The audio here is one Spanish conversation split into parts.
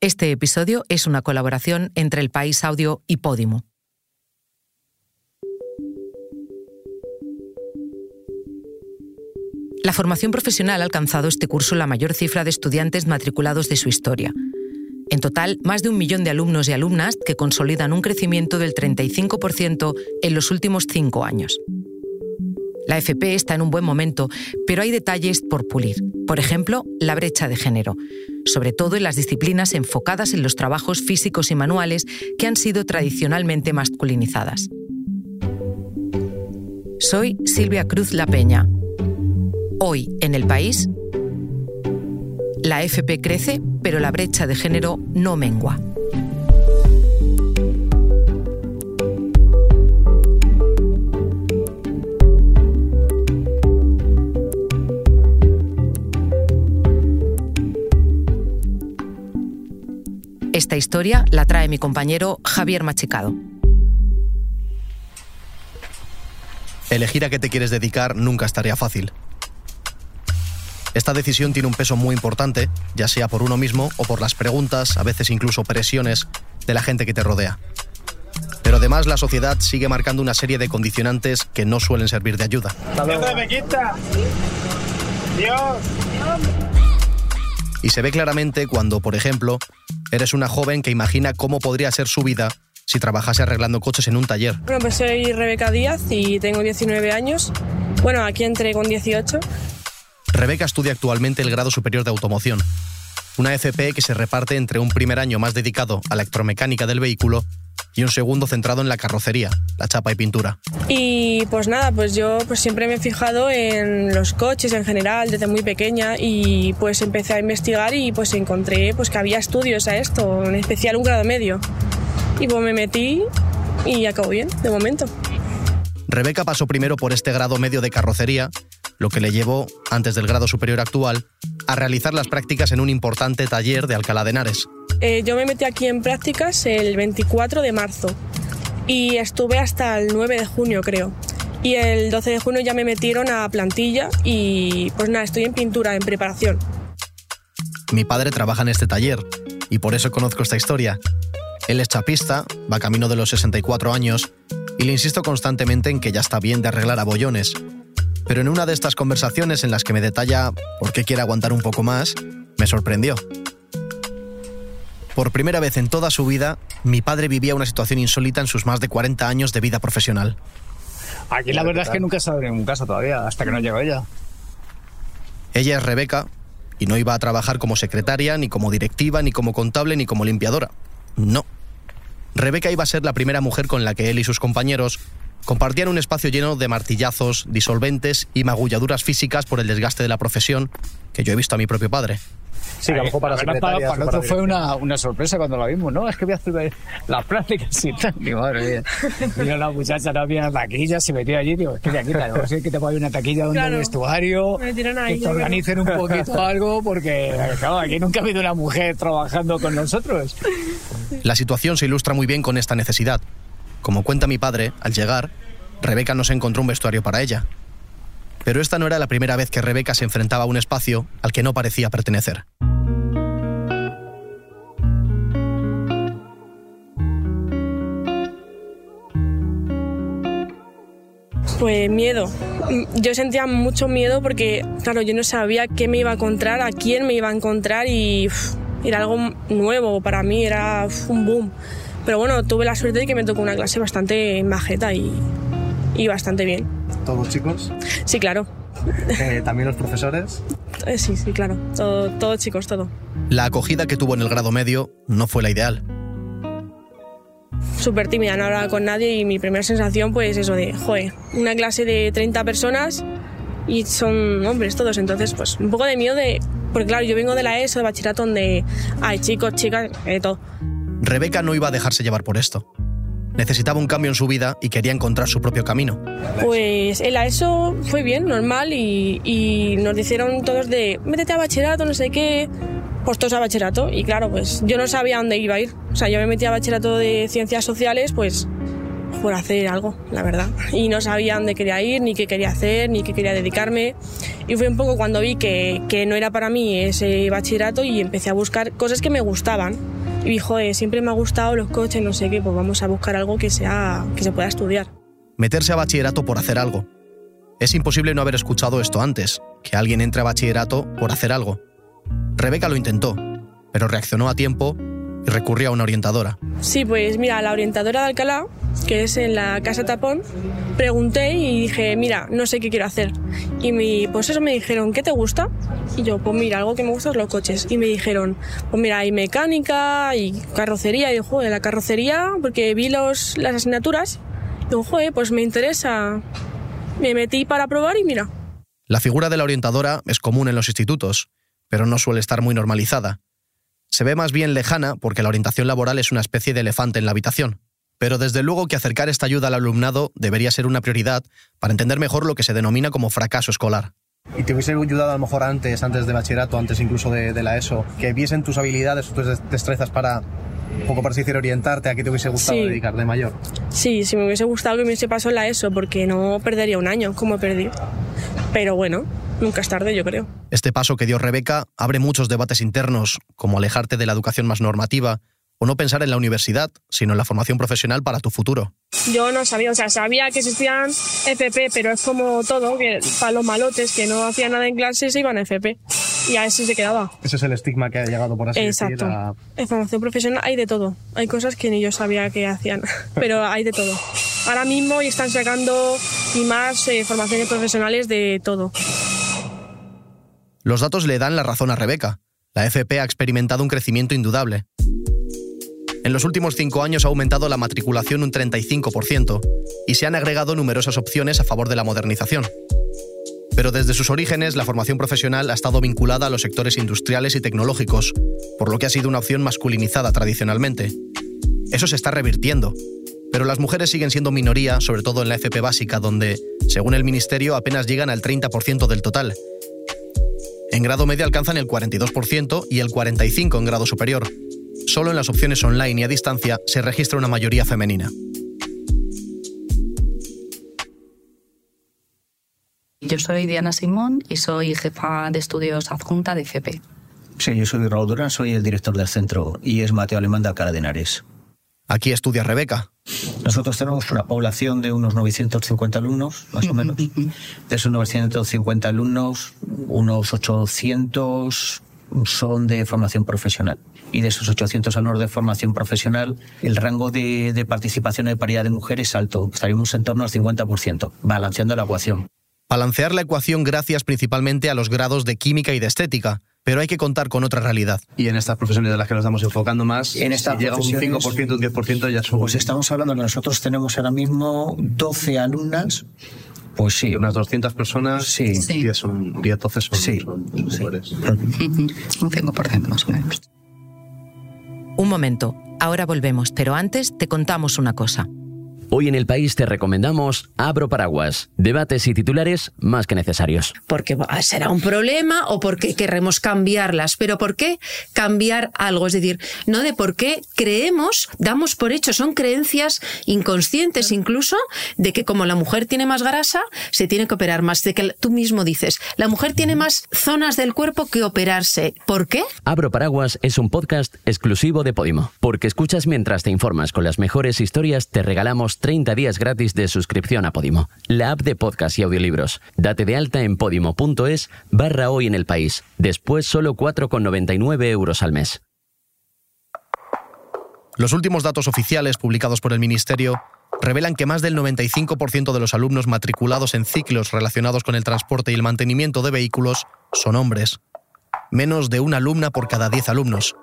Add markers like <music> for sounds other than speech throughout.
Este episodio es una colaboración entre El País Audio y Podimo. La formación profesional ha alcanzado este curso la mayor cifra de estudiantes matriculados de su historia. En total, más de un millón de alumnos y alumnas que consolidan un crecimiento del 35% en los últimos cinco años. La FP está en un buen momento, pero hay detalles por pulir. Por ejemplo, la brecha de género, sobre todo en las disciplinas enfocadas en los trabajos físicos y manuales que han sido tradicionalmente masculinizadas. Soy Silvia Cruz La Peña. Hoy, en el país, la FP crece, pero la brecha de género no mengua. Esta historia la trae mi compañero Javier Machicado. Elegir a qué te quieres dedicar nunca estaría fácil. Esta decisión tiene un peso muy importante, ya sea por uno mismo o por las preguntas, a veces incluso presiones, de la gente que te rodea. Pero además la sociedad sigue marcando una serie de condicionantes que no suelen servir de ayuda. Y se ve claramente cuando, por ejemplo, eres una joven que imagina cómo podría ser su vida si trabajase arreglando coches en un taller. Bueno, pues soy Rebeca Díaz y tengo 19 años. Bueno, aquí entré con 18. Rebeca estudia actualmente el grado superior de automoción, una FP que se reparte entre un primer año más dedicado a la electromecánica del vehículo y un segundo centrado en la carrocería, la chapa y pintura. Y pues nada, pues yo pues siempre me he fijado en los coches en general desde muy pequeña y pues empecé a investigar y pues encontré pues que había estudios a esto, en especial un grado medio. Y pues me metí y acabó bien, de momento. Rebeca pasó primero por este grado medio de carrocería lo que le llevó, antes del grado superior actual, a realizar las prácticas en un importante taller de Alcalá de Henares. Eh, yo me metí aquí en prácticas el 24 de marzo y estuve hasta el 9 de junio, creo. Y el 12 de junio ya me metieron a plantilla y pues nada, estoy en pintura, en preparación. Mi padre trabaja en este taller y por eso conozco esta historia. Él es chapista, va camino de los 64 años y le insisto constantemente en que ya está bien de arreglar abollones, pero en una de estas conversaciones en las que me detalla por qué quiere aguantar un poco más, me sorprendió. Por primera vez en toda su vida, mi padre vivía una situación insólita en sus más de 40 años de vida profesional. Aquí la verdad es que nunca he estado en un casa todavía, hasta que no llegó ella. Ella es Rebeca y no iba a trabajar como secretaria, ni como directiva, ni como contable, ni como limpiadora. No. Rebeca iba a ser la primera mujer con la que él y sus compañeros compartían un espacio lleno de martillazos, disolventes y magulladuras físicas por el desgaste de la profesión que yo he visto a mi propio padre. Sí, que a lo mejor para, la para, para nosotros fue una, una, sorpresa cuando la vimos, ¿no? <laughs> Es que voy a hacer las prácticas <laughs> y tal. Mi madre mía. Mira la muchacha, no había taquilla, se metió allí, digo, es que de aquí, no sé que te ponga una taquilla donde claro, el vestuario, ahí, que te organicen un poquito <laughs> algo, porque, claro, aquí nunca ha habido una mujer trabajando con nosotros. La situación se ilustra muy bien con esta necesidad. Como cuenta mi padre, al llegar, Rebeca no se encontró un vestuario para ella. Pero esta no era la primera vez que Rebeca se enfrentaba a un espacio al que no parecía pertenecer. Pues miedo. Yo sentía mucho miedo porque, claro, yo no sabía qué me iba a encontrar, a quién me iba a encontrar y era algo nuevo para mí, era un boom. Pero bueno, tuve la suerte de que me tocó una clase bastante majeta y, y bastante bien. ¿Todos chicos? Sí, claro. Eh, ¿También los profesores? Eh, sí, sí, claro. Todo, todos chicos, todo. La acogida que tuvo en el grado medio no fue la ideal. Súper tímida, no hablaba con nadie y mi primera sensación pues eso de, joder, una clase de 30 personas y son hombres todos, entonces pues un poco de miedo de... Porque claro, yo vengo de la ESO, de bachillerato, donde hay chicos, chicas, de todo. Rebeca no iba a dejarse llevar por esto. Necesitaba un cambio en su vida y quería encontrar su propio camino. Pues el eso fue bien, normal, y, nos dijeron todos de, métete a bachillerato, no sé qué, pues todos a bachillerato. Y claro, pues yo no sabía dónde iba a ir. O sea, yo me metí a bachillerato de ciencias sociales, pues, por hacer algo, la verdad. Y no sabía dónde quería ir, ni qué quería hacer, ni qué quería dedicarme. Y fue un poco cuando vi que, que no era para mí ese bachillerato y empecé a buscar cosas que me gustaban. Y joder, siempre me ha gustado los coches, no sé qué, pues vamos a buscar algo que, sea, que se pueda estudiar. Meterse a bachillerato por hacer algo. Es imposible no haber escuchado esto antes, que alguien entre a bachillerato por hacer algo. Rebeca lo intentó, pero reaccionó a tiempo y recurrió a una orientadora. Sí, pues mira, la orientadora de Alcalá, que es en la Casa Tapón, pregunté y dije, mira, no sé qué quiero hacer. Y mi, pues eso me dijeron, ¿qué te gusta? Y yo, pues mira, algo que me gusta es los coches. Y me dijeron, pues mira, hay mecánica y carrocería. Y yo, joder, la carrocería, porque vi los, las asignaturas. Y yo, joder, pues me interesa. Me metí para probar y mira. La figura de la orientadora es común en los institutos, pero no suele estar muy normalizada. Se ve más bien lejana porque la orientación laboral es una especie de elefante en la habitación. Pero desde luego que acercar esta ayuda al alumnado debería ser una prioridad para entender mejor lo que se denomina como fracaso escolar. ¿Y te hubiese ayudado a lo mejor antes, antes de bachillerato, antes incluso de, la ESO, que viesen tus habilidades, tus destrezas para un poco para decir orientarte a qué te hubiese gustado dedicar de mayor? Sí, sí me hubiese gustado que me hubiese pasado la ESO, porque no perdería un año como perdí. Pero bueno, nunca es tarde, yo creo. Este paso que dio Rebeca abre muchos debates internos, como alejarte de la educación más normativa o no pensar en la universidad, sino en la formación profesional para tu futuro. Yo no sabía, o sea, sabía que existían FP, pero es como todo, que para los malotes que no hacían nada en clase se iban a FP. Y a eso se quedaba. Ese es el estigma que ha llegado por así Exacto. decir. A... En formación profesional hay de todo. Hay cosas que ni yo sabía que hacían, <laughs> pero hay de todo. Ahora mismo están sacando y más eh, formaciones profesionales de todo. Los datos le dan la razón a Rebeca. La FP ha experimentado un crecimiento indudable. En los últimos cinco años ha aumentado la matriculación un 35% y se han agregado numerosas opciones a favor de la modernización. Pero desde sus orígenes, la formación profesional ha estado vinculada a los sectores industriales y tecnológicos, por lo que ha sido una opción masculinizada tradicionalmente. Eso se está revirtiendo, pero las mujeres siguen siendo minoría, sobre todo en la FP básica, donde, según el Ministerio, apenas llegan al 30% del total. En grado medio alcanzan el 42% y el 45% en grado superior, solo en las opciones online y a distancia se registra una mayoría femenina. Yo soy Diana Simón y soy jefa de estudios adjunta de FP. Sí, yo soy Raúl Durán, soy el director del centro y es Mateo Alemán de Alcalá de Henares. Aquí estudia Rebeca. Nosotros tenemos una población de unos 950 alumnos, más o menos. De esos 950 alumnos, unos 800 son de formación profesional. Y de esos 800 alumnos de formación profesional, el rango de, participación de paridad de mujeres es alto. Estaríamos en torno al 50%, balanceando la ecuación. Balancear la ecuación gracias principalmente a los grados de química y de estética, pero hay que contar con otra realidad. Y en estas profesiones de las que nos estamos enfocando más, en esta llega un 5%, un 10% ya somos... Pues estamos hablando, nosotros tenemos ahora mismo 12 alumnas pues sí. Unas 200 personas, sí. 10, son, 10 12 son, sí. son mujeres. Un 5% más o menos. Un momento, ahora volvemos, pero antes te contamos una cosa. Hoy en el país te recomendamos Abro Paraguas, debates y titulares más que necesarios. Porque será un problema o porque queremos cambiarlas, pero ¿por qué cambiar algo? Es decir, no de por qué creemos, damos por hecho, son creencias inconscientes incluso de que como la mujer tiene más grasa, se tiene que operar más. De que tú mismo dices, la mujer tiene más zonas del cuerpo que operarse. ¿Por qué? Abro Paraguas es un podcast exclusivo de Podimo. Porque escuchas mientras te informas con las mejores historias, te regalamos 30 días gratis de suscripción a Podimo, la app de podcast y audiolibros. Date de alta en podimo.es barra hoy en el país. Después solo 4,99 euros al mes. Los últimos datos oficiales publicados por el Ministerio revelan que más del 95% de los alumnos matriculados en ciclos relacionados con el transporte y el mantenimiento de vehículos son hombres. Menos de una alumna por cada 10 alumnos.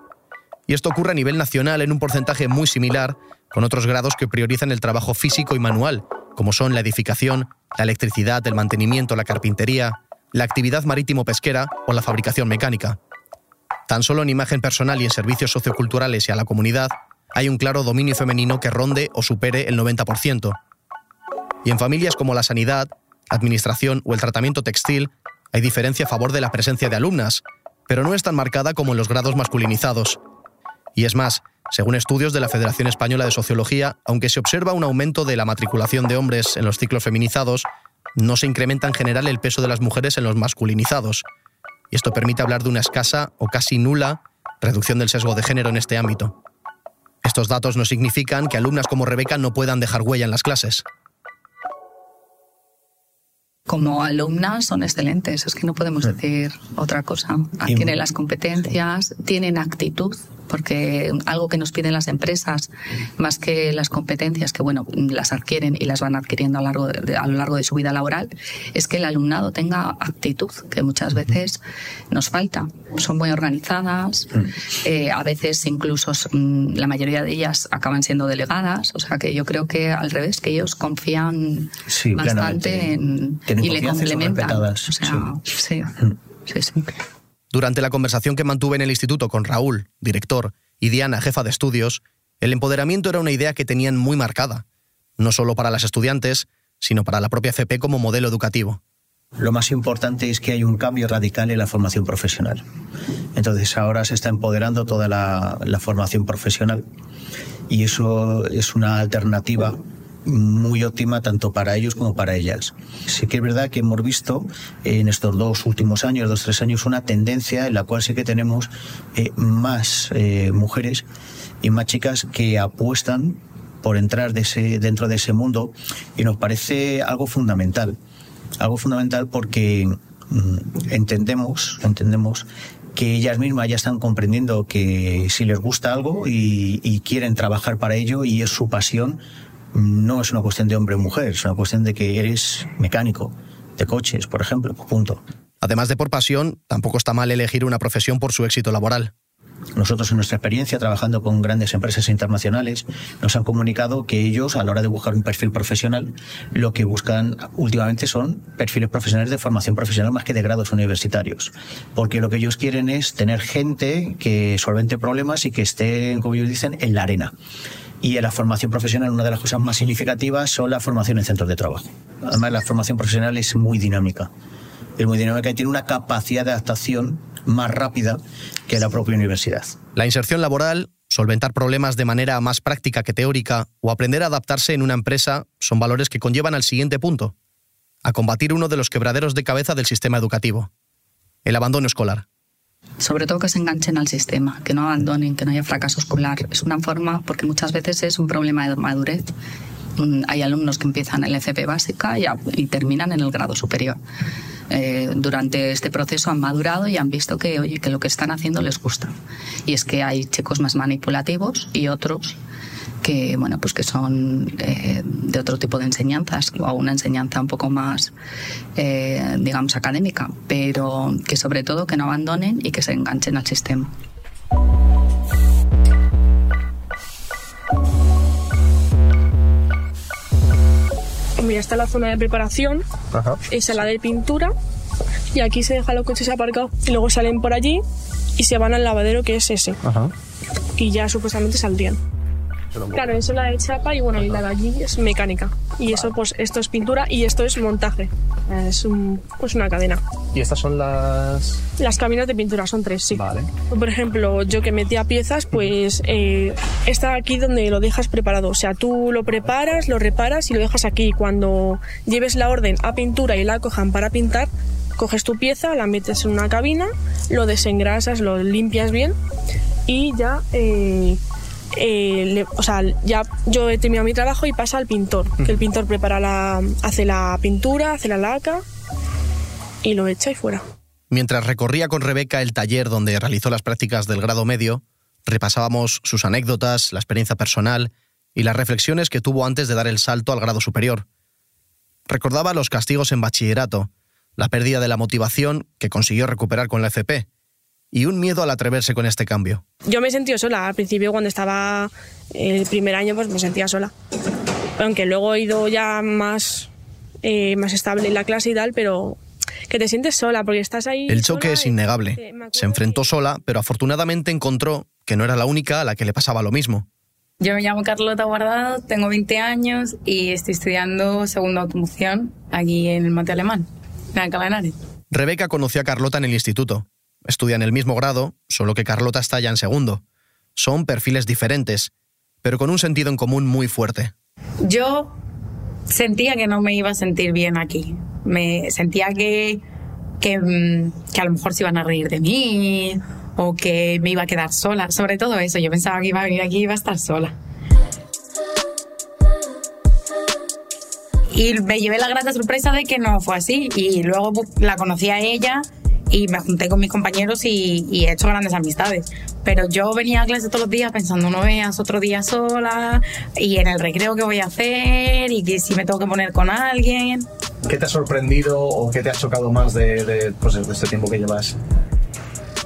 Y esto ocurre a nivel nacional en un porcentaje muy similar con otros grados que priorizan el trabajo físico y manual, como son la edificación, la electricidad, el mantenimiento, la carpintería, la actividad marítimo-pesquera o la fabricación mecánica. Tan solo en imagen personal y en servicios socioculturales y a la comunidad hay un claro dominio femenino que ronde o supere el 90%. Y en familias como la sanidad, administración o el tratamiento textil hay diferencia a favor de la presencia de alumnas, pero no es tan marcada como en los grados masculinizados. Y es más, Según estudios de la Federación Española de Sociología, aunque se observa un aumento de la matriculación de hombres en los ciclos feminizados, no se incrementa en general el peso de las mujeres en los masculinizados. Y esto permite hablar de una escasa o casi nula reducción del sesgo de género en este ámbito. Estos datos no significan que alumnas como Rebeca no puedan dejar huella en las clases como alumnas son excelentes, es que no podemos decir otra cosa. Tienen las competencias, tienen actitud, porque algo que nos piden las empresas, más que las competencias, que bueno, las adquieren y las van adquiriendo a lo largo de, a lo largo de su vida laboral, es que el alumnado tenga actitud, que muchas veces nos falta. Son muy organizadas, mm. eh, a veces incluso mm, la mayoría de ellas acaban siendo delegadas, o sea que yo creo que al revés, que ellos confían bastante en, y le complementan. O sea, sí. Mm. sí, sí. Durante la conversación que mantuve en el instituto con Raúl, director, y Diana, jefa de estudios, el empoderamiento era una idea que tenían muy marcada, no solo para las estudiantes, sino para la propia FP como modelo educativo. Lo más importante es que hay un cambio radical en la formación profesional. Entonces ahora se está empoderando toda la, la formación profesional y eso es una alternativa muy óptima tanto para ellos como para ellas. Sí que es verdad que hemos visto en estos dos últimos años, dos, tres años, una tendencia en la cual sí que tenemos eh, más eh, mujeres y más chicas que apuestan por entrar de ese, dentro de ese mundo y nos parece algo fundamental. Algo fundamental porque mm, entendemos, entendemos que ellas mismas ya están comprendiendo que si les gusta algo y, y quieren trabajar para ello y es su pasión, no es una cuestión de hombre o mujer, es una cuestión de que eres mecánico de coches, por ejemplo, punto. Además de por pasión, tampoco está mal elegir una profesión por su éxito laboral. Nosotros en nuestra experiencia trabajando con grandes empresas internacionales nos han comunicado que ellos a la hora de buscar un perfil profesional lo que buscan últimamente son perfiles profesionales de formación profesional más que de grados universitarios. Porque lo que ellos quieren es tener gente que solvente problemas y que esté, como ellos dicen, en la arena. Y en la formación profesional, una de las cosas más significativas son la formación en centros de trabajo. Además, la formación profesional es muy dinámica. Es muy dinámica y tiene una capacidad de adaptación más rápida que la propia universidad. La inserción laboral, solventar problemas de manera más práctica que teórica o aprender a adaptarse en una empresa son valores que conllevan al siguiente punto, a combatir uno de los quebraderos de cabeza del sistema educativo, el abandono escolar sobre todo que se enganchen al sistema, que no abandonen, que no haya fracaso escolar. Es una forma, porque muchas veces es un problema de madurez. Mm, hay alumnos que empiezan en la FP básica y, terminan en el grado superior. Eh, durante este proceso han madurado y han visto que, oye, que lo que están haciendo les gusta. Y es que hay chicos más manipulativos y otros que bueno pues que son eh, de otro tipo de enseñanzas o una enseñanza un poco más eh, digamos académica pero que sobre todo que no abandonen y que se enganchen al sistema Mira, está la zona de preparación, esa es la de pintura, y aquí se dejan los coches aparcados y luego salen por allí y se van al lavadero que es ese. Y ya supuestamente saldrían. Claro, eso es la de chapa y bueno, y la de allí es mecánica. Y eso, pues, esto es pintura y esto es montaje. Es pues una cadena. ¿Y estas son las...? Las cabinas de pintura, son tres, sí. Vale. Por ejemplo, yo que metía piezas, pues eh, está aquí donde lo dejas preparado. O sea, tú lo preparas, lo reparas y lo dejas aquí. Cuando lleves la orden a pintura y la cojan para pintar, coges tu pieza, la metes en una cabina, lo desengrasas, lo limpias bien y ya eh, eh, o sea, ya yo he terminado mi trabajo y pasa al pintor, que el pintor prepara la, hace la pintura, hace la laca y lo echa y fuera. Mientras recorría con Rebeca el taller donde realizó las prácticas del grado medio, repasábamos sus anécdotas, la experiencia personal y las reflexiones que tuvo antes de dar el salto al grado superior. Recordaba los castigos en bachillerato, la pérdida de la motivación que consiguió recuperar con la FP y un miedo al atreverse con este cambio. Yo me sentí sola. Al principio, cuando estaba el primer año, pues me sentía sola. Aunque luego he ido ya más, eh, más estable en la clase y tal, pero que te sientes sola porque estás ahí. El choque es innegable. Se enfrentó sola, pero afortunadamente encontró que no era la única a la que le pasaba lo mismo. Yo me llamo Carlota Guardado, tengo 20 años y estoy estudiando segunda automoción aquí en el Mate Alemán, en Alcalá Rebeca conoció a Carlota en el instituto. Estudian el mismo grado, solo que Carlota está ya en segundo. Son perfiles diferentes, pero con un sentido en común muy fuerte. Yo sentía que no me iba a sentir bien aquí. Me sentía que, que, mm, que a lo mejor se iban a reír de mí o que me iba a quedar sola. Sobre todo eso, yo pensaba que iba a venir aquí y iba a estar sola. Y me llevé la grata sorpresa de que no fue así. Y luego la conocí a ella y me junté con mis compañeros y, he hecho grandes amistades. Pero yo venía a clase todos los días pensando, no veas otro día sola y en el recreo qué voy a hacer y que si me tengo que poner con alguien. ¿Qué te ha sorprendido o qué te ha chocado más de, pues, de este tiempo que llevas?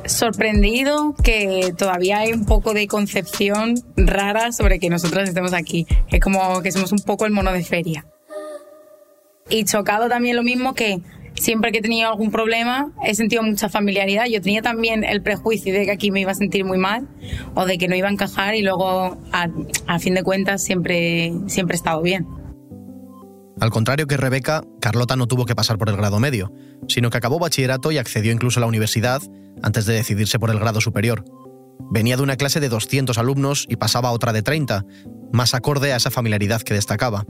sorprendido que todavía hay un poco de concepción rara sobre que nosotras estemos aquí. Es como que somos un poco el mono de feria. Y chocado también lo mismo que siempre que he tenido algún problema he sentido mucha familiaridad. Yo tenía también el prejuicio de que aquí me iba a sentir muy mal o de que no iba a encajar y luego a, fin de cuentas siempre, siempre he estado bien. Al contrario que Rebeca, Carlota no tuvo que pasar por el grado medio, sino que acabó bachillerato y accedió incluso a la universidad antes de decidirse por el grado superior. Venía de una clase de 200 alumnos y pasaba a otra de 30, más acorde a esa familiaridad que destacaba.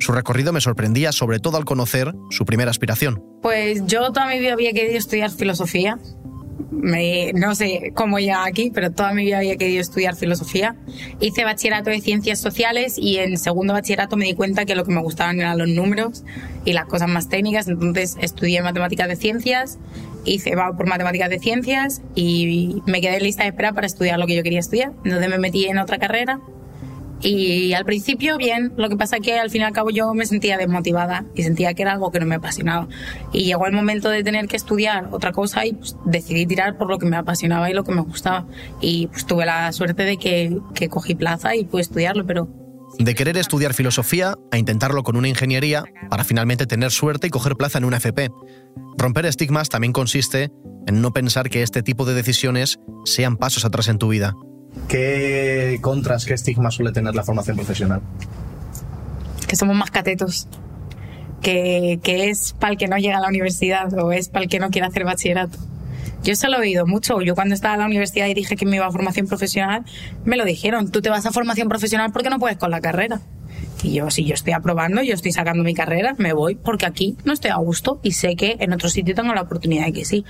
Su recorrido me sorprendía sobre todo al conocer su primera aspiración. Pues yo toda mi vida había querido estudiar filosofía. no sé cómo ya aquí, pero toda mi vida había querido estudiar filosofía. Hice bachillerato de ciencias sociales y en segundo bachillerato me di cuenta que lo que me gustaban eran los números y las cosas más técnicas. Entonces estudié matemáticas de ciencias, hice va por matemáticas de ciencias y me quedé en lista de espera para estudiar lo que yo quería estudiar. Entonces me metí en otra carrera y al principio, bien, lo que pasa es que al fin y al cabo yo me sentía desmotivada y sentía que era algo que no me apasionaba. Y llegó el momento de tener que estudiar otra cosa y pues, decidí tirar por lo que me apasionaba y lo que me gustaba. Y pues tuve la suerte de que, que cogí plaza y pude estudiarlo, pero de querer estudiar filosofía a intentarlo con una ingeniería para finalmente tener suerte y coger plaza en una FP. Romper estigmas también consiste en no pensar que este tipo de decisiones sean pasos atrás en tu vida. ¿Qué contras, qué estigmas suele tener la formación profesional? Que somos más catetos. Que, que es para el que no llega a la universidad o es para el que no quiere hacer bachillerato. Yo se lo he oído mucho. Yo cuando estaba en la universidad y dije que me iba a formación profesional, me lo dijeron. Tú te vas a formación profesional porque no puedes con la carrera. Y yo, si yo estoy aprobando, yo estoy sacando mi carrera, me voy porque aquí no estoy a gusto y sé que en otro sitio tengo la oportunidad de que sí.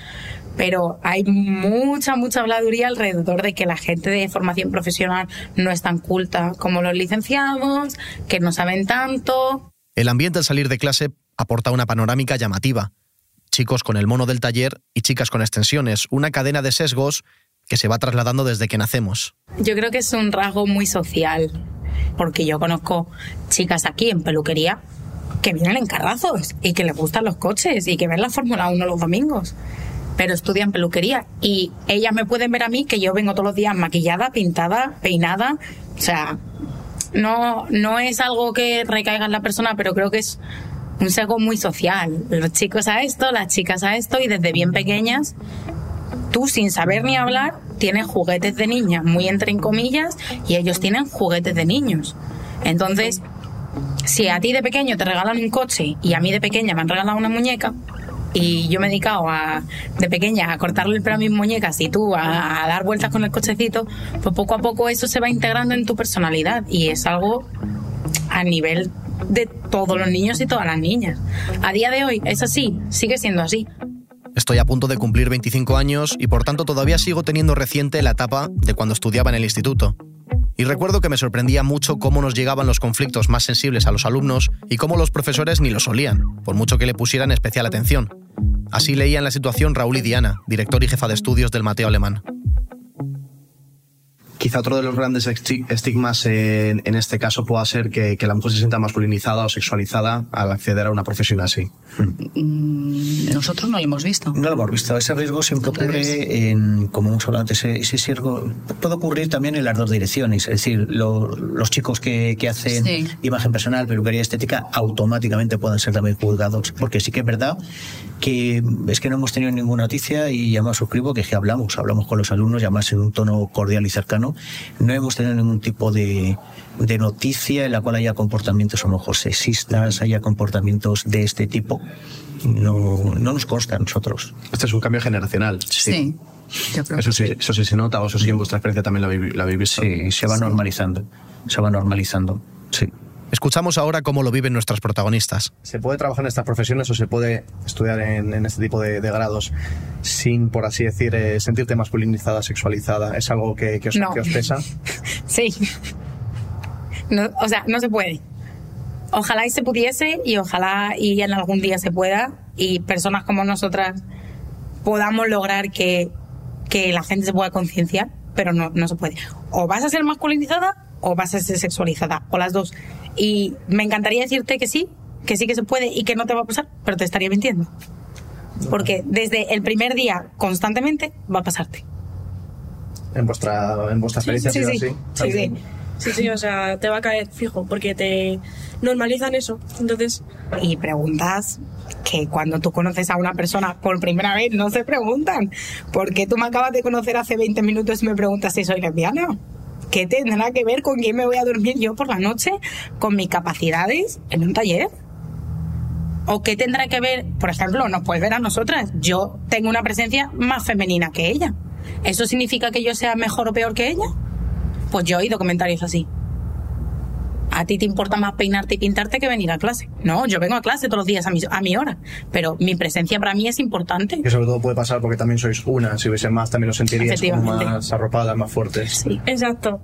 Pero hay mucha, mucha habladuría alrededor de que la gente de formación profesional no es tan culta como los licenciados, que no saben tanto. El ambiente al salir de clase aporta una panorámica llamativa. Chicos con el mono del taller y chicas con extensiones, una cadena de sesgos que se va trasladando desde que nacemos. Yo creo que es un rasgo muy social porque yo conozco chicas aquí en peluquería que vienen en carrazos y que les gustan los coches y que ven la Fórmula 1 los domingos, pero estudian peluquería y ellas me pueden ver a mí que yo vengo todos los días maquillada, pintada, peinada, o sea, no, no es algo que recaiga en la persona, pero creo que es un sesgo muy social. Los chicos a esto, las chicas a esto y desde bien pequeñas tú sin saber ni hablar tienes juguetes de niñas, muy entre comillas, y ellos tienen juguetes de niños. Entonces, si a ti de pequeño te regalan un coche y a mí de pequeña me han regalado una muñeca, y yo me he dedicado a, de pequeña a cortarle el pelo a mis muñecas y tú a, a, dar vueltas con el cochecito, pues poco a poco eso se va integrando en tu personalidad y es algo a nivel de todos los niños y todas las niñas. A día de hoy es así, sigue siendo así. Estoy a punto de cumplir 25 años y por tanto todavía sigo teniendo reciente la etapa de cuando estudiaba en el instituto. Y recuerdo que me sorprendía mucho cómo nos llegaban los conflictos más sensibles a los alumnos y cómo los profesores ni lo solían, por mucho que le pusieran especial atención. Así leían la situación Raúl y Diana, director y jefa de estudios del Mateo Alemán. Quizá otro de los grandes estigmas en, este caso pueda ser que, la mujer se sienta masculinizada o sexualizada al acceder a una profesión así. Mm, nosotros no lo hemos visto. No lo hemos visto. Ese riesgo siempre ocurre en, como hemos hablado antes, ese, riesgo puede ocurrir también en las dos direcciones. Es decir, los chicos que, hacen imagen personal, peluquería estética, automáticamente pueden ser también juzgados. Porque sí que es verdad que es que no hemos tenido ninguna noticia y además suscribo que, que hablamos, hablamos con los alumnos y además en un tono cordial y cercano no hemos tenido ningún tipo de, noticia en la cual haya comportamientos a lo mejor sexistas, haya comportamientos de este tipo. No, no nos consta a nosotros. Este es un cambio generacional. Sí. eso, sí, eso sí se nota, o eso sí en vuestra experiencia también la, la Sí, se va normalizando. Se va normalizando, sí. Escuchamos ahora cómo lo viven nuestras protagonistas. ¿Se puede trabajar en estas profesiones o se puede estudiar en, este tipo de, grados sin, por así decir, eh, sentirte masculinizada, sexualizada? ¿Es algo que, os, que os, pesa? <laughs> sí. o sea, no se puede. Ojalá y se pudiese y ojalá y en algún día se pueda y personas como nosotras podamos lograr que, que la gente se pueda concienciar, pero no, no se puede. O vas a ser masculinizada o vas a ser sexualizada, o las dos. Y me encantaría decirte que sí, que sí que se puede y que no te va a pasar, pero te estaría mintiendo. Porque desde el primer día, constantemente, va a pasarte. En vuestra, en vuestra experiencia, sí, sí, sí, sí, sí. Sí, sí, o sea, te va a caer fijo, porque te normalizan eso. Entonces. Y preguntas que cuando tú conoces a una persona por primera vez no se preguntan. porque tú me acabas de conocer hace 20 minutos y me preguntas si soy lesbiana? ¿Qué tendrá que ver con quién me voy a dormir yo por la noche? ¿Con mis capacidades en un taller? ¿O qué tendrá que ver, por ejemplo, nos puedes ver a nosotras? Yo tengo una presencia más femenina que ella. ¿Eso significa que yo sea mejor o peor que ella? Pues yo he oído comentarios así a ti te importa más peinarte y pintarte que venir a clase. No, yo vengo a clase todos los días a mi, a mi hora, pero mi presencia para mí es importante. Que sobre todo puede pasar porque también sois una, si hubiese más también lo sentirías como más arropada, más fuerte. Sí, exacto.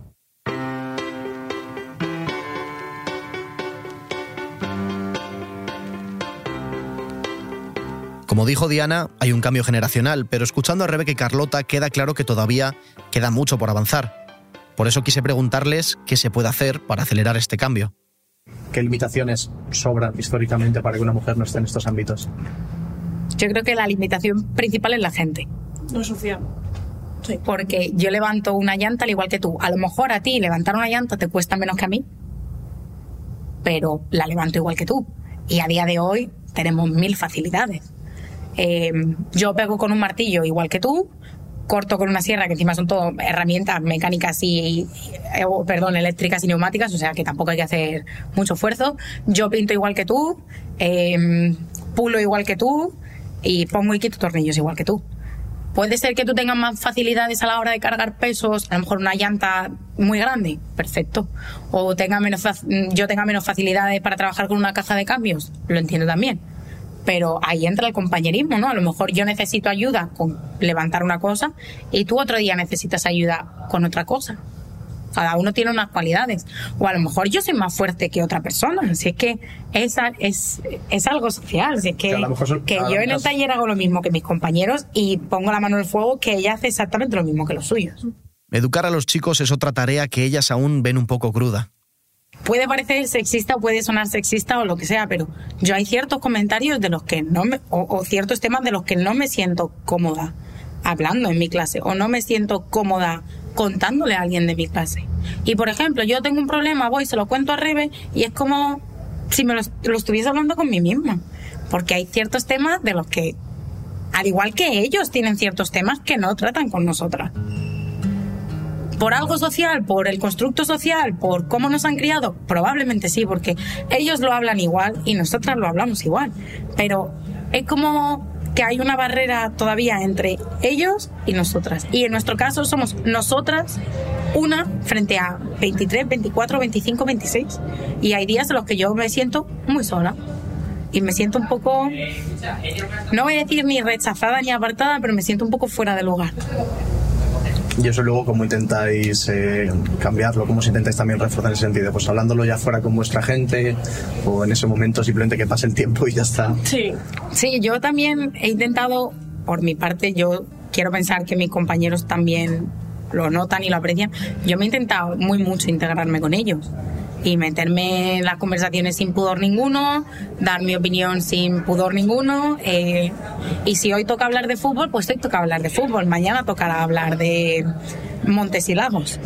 Como dijo Diana, hay un cambio generacional, pero escuchando a Rebeca y Carlota queda claro que todavía queda mucho por avanzar. Por eso quise preguntarles qué se puede hacer para acelerar este cambio. ¿Qué limitaciones sobran históricamente para que una mujer no esté en estos ámbitos? Yo creo que la limitación principal es la gente. No social. Sí. Porque yo levanto una llanta al igual que tú. A lo mejor a ti levantar una llanta te cuesta menos que a mí, pero la levanto igual que tú. Y a día de hoy tenemos mil facilidades. Eh, yo pego con un martillo igual que tú, corto con una sierra, que encima son todo herramientas mecánicas y, eh, perdón, eléctricas y neumáticas, o sea que tampoco hay que hacer mucho esfuerzo. Yo pinto igual que tú, em, pulo igual que tú y pongo y quito tornillos igual que tú. Puede ser que tú tengas más facilidades a la hora de cargar pesos, a lo mejor una llanta muy grande, perfecto. O tenga menos, yo tenga menos facilidades para trabajar con una caja de cambios, lo entiendo también pero ahí entra el compañerismo, ¿no? A lo mejor yo necesito ayuda con levantar una cosa y tú otro día necesitas ayuda con otra cosa. Cada uno tiene unas cualidades. O a lo mejor yo soy más fuerte que otra persona. Si es que es, es, es algo social. Si es que, que, yo en el taller hago lo mismo que mis compañeros y pongo la mano en el fuego que ella hace exactamente lo mismo que los suyos. Educar a los chicos es otra tarea que ellas aún ven un poco cruda puede parecer sexista o puede sonar sexista o lo que sea, pero yo hay ciertos comentarios de los que no me, o, ciertos temas de los que no me siento cómoda hablando en mi clase o no me siento cómoda contándole a alguien de mi clase. Y por ejemplo, yo tengo un problema, voy, se lo cuento a Rebe y es como si me lo, lo estuviese hablando con mí misma. Porque hay ciertos temas de los que, al igual que ellos, tienen ciertos temas que no tratan con nosotras por algo social, por el constructo social, por cómo nos han criado, probablemente sí, porque ellos lo hablan igual y nosotras lo hablamos igual. Pero es como que hay una barrera todavía entre ellos y nosotras. Y en nuestro caso somos nosotras una frente a 23, 24, 25, 26. Y hay días en los que yo me siento muy sola. Y me siento un poco, no voy a decir ni rechazada ni apartada, pero me siento un poco fuera del lugar. Y eso luego, ¿cómo intentáis eh, cambiarlo? ¿Cómo os intentáis también reforzar ese sentido? Pues hablándolo ya fuera con vuestra gente o en ese momento simplemente que pase el tiempo y ya está. Sí, sí, yo también he intentado, por mi parte, yo quiero pensar que mis compañeros también lo notan y lo aprecian. Yo me he intentado muy mucho integrarme con ellos y meterme en las conversaciones sin pudor ninguno, dar mi opinión sin pudor ninguno. Eh, y si hoy toca hablar de fútbol, pues hoy toca hablar de fútbol. Mañana tocará hablar de Montes y Lagos.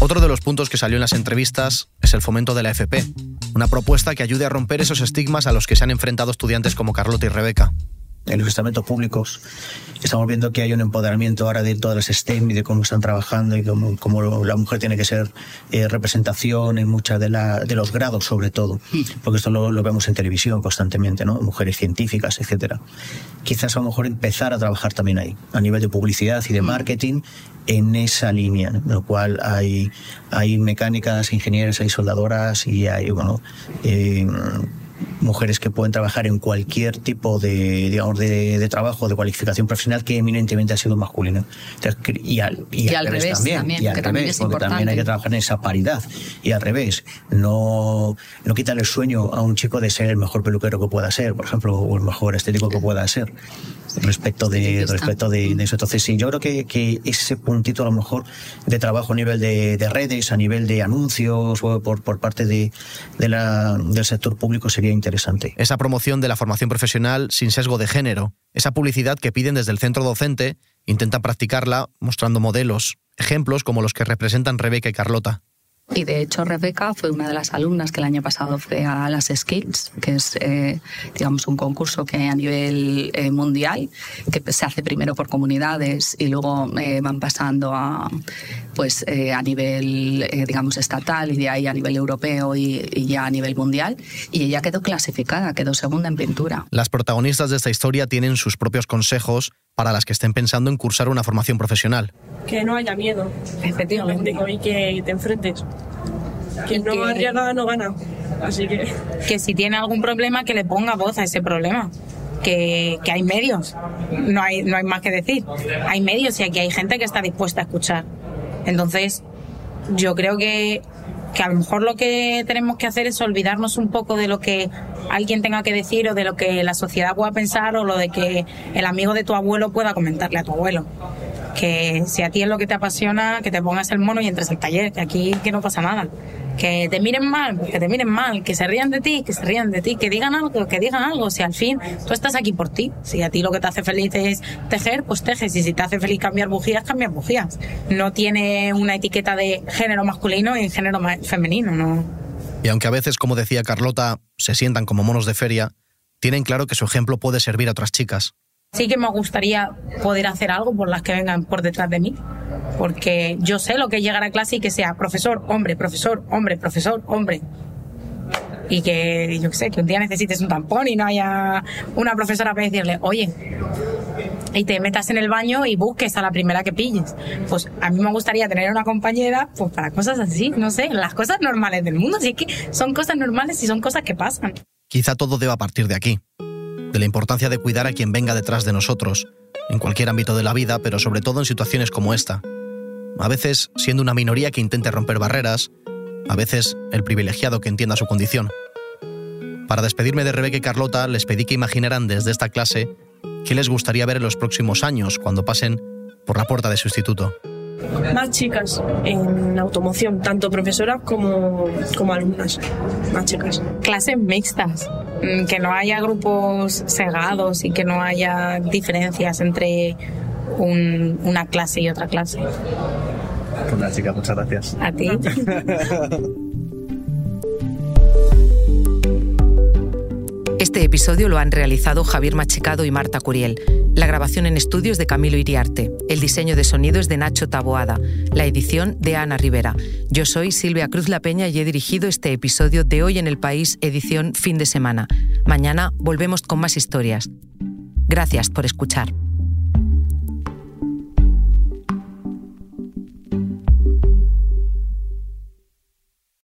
Otro de los puntos que salió en las entrevistas es el fomento de la FP, una propuesta que ayude a romper esos estigmas a los que se han enfrentado estudiantes como Carlota y Rebeca. En los estamentos públicos. Estamos viendo que hay un empoderamiento ahora de todas las STEM y de cómo están trabajando y cómo, cómo la mujer tiene que ser eh, representación en muchas de, la, de los grados, sobre todo, porque esto lo, lo, vemos en televisión constantemente, ¿no? Mujeres científicas, etcétera. Quizás a lo mejor empezar a trabajar también ahí, a nivel de publicidad y de marketing, en esa línea, en lo cual hay, hay mecánicas, ingenieras, hay soldadoras y hay, bueno, eh, mujeres que pueden trabajar en cualquier tipo de, digamos, de, de, trabajo, de cualificación profesional que eminentemente ha sido masculina. y al, y, y al, revés, revés también, también, y al revés, porque también hay que trabajar en esa paridad. Y al revés, no, no quitarle el sueño a un chico de ser el mejor peluquero que pueda ser, por ejemplo, o el mejor estético que pueda ser respecto de respecto de, de, eso. Entonces, sí, yo creo que, que, ese puntito a lo mejor de trabajo a nivel de, de redes, a nivel de anuncios o por, por parte de, de la, del sector público sería interesante. Esa promoción de la formación profesional sin sesgo de género, esa publicidad que piden desde el centro docente, intentan practicarla mostrando modelos, ejemplos como los que representan Rebeca y Carlota. Y de hecho Rebeca fue una de las alumnas que el año pasado fue a las Skills, que es eh, digamos un concurso que a nivel eh, mundial, que se hace primero por comunidades y luego eh, van pasando a pues a nivel digamos estatal y de ahí a nivel europeo y, y ya a nivel mundial. Y ella quedó clasificada, quedó segunda en pintura. Las protagonistas de esta historia tienen sus propios consejos para las que estén pensando en cursar una formación profesional. Que no haya miedo, efectivamente, y que te enfrentes. Quien no que, arriesga no gana. Así que. Que si tiene algún problema, que le ponga voz a ese problema. Que, que, hay medios, no hay, no hay más que decir. Hay medios y aquí hay gente que está dispuesta a escuchar. Entonces, yo creo que, que a lo mejor lo que tenemos que hacer es olvidarnos un poco de lo que alguien tenga que decir o de lo que la sociedad pueda pensar o lo de que el amigo de tu abuelo pueda comentarle a tu abuelo que si a ti es lo que te apasiona, que te pongas el mono y entres al taller, que aquí que no pasa nada. Que te miren mal, que te miren mal, que se rían de ti, que se rían de ti, que digan algo, que digan algo. Si al fin tú estás aquí por ti, si a ti lo que te hace feliz es tejer, pues tejes. Y si te hace feliz cambiar bujías, cambias bujías. No tiene una etiqueta de género masculino y género femenino, ¿no? Y aunque a veces, como decía Carlota, se sientan como monos de feria, tienen claro que su ejemplo puede servir a otras chicas sí que me gustaría poder hacer algo por las que vengan por detrás de mí, porque yo sé lo que es llegar a clase y que sea profesor, hombre, profesor, hombre, profesor, hombre. Y que, yo qué sé, que un día necesites un tampón y no haya una profesora para decirle, oye, y te metas en el baño y busques a la primera que pilles. Pues a mí me gustaría tener una compañera pues para cosas así, no sé, las cosas normales del mundo. Es que son cosas normales y son cosas que pasan. Quizá todo deba partir de aquí de la importancia de cuidar a quien venga detrás de nosotros, en cualquier ámbito de la vida, pero sobre todo en situaciones como esta. A veces siendo una minoría que intente romper barreras, a veces el privilegiado que entienda su condición. Para despedirme de Rebeca y Carlota, les pedí que imaginaran desde esta clase qué les gustaría ver en los próximos años cuando pasen por la puerta de su instituto. Más chicas en automoción, tanto profesoras como, como alumnas. Más chicas. Clases mixtas que no haya grupos cegados y que no haya diferencias entre un, una clase y otra clase. Chica, muchas gracias. A ti. <laughs> Este episodio lo han realizado Javier Machicado y Marta Curiel. La grabación en estudios de Camilo Iriarte. El diseño de sonido es de Nacho Taboada. La edición de Ana Rivera. Yo soy Silvia Cruz La Peña y he dirigido este episodio de Hoy en el País, edición fin de semana. Mañana volvemos con más historias. Gracias por escuchar.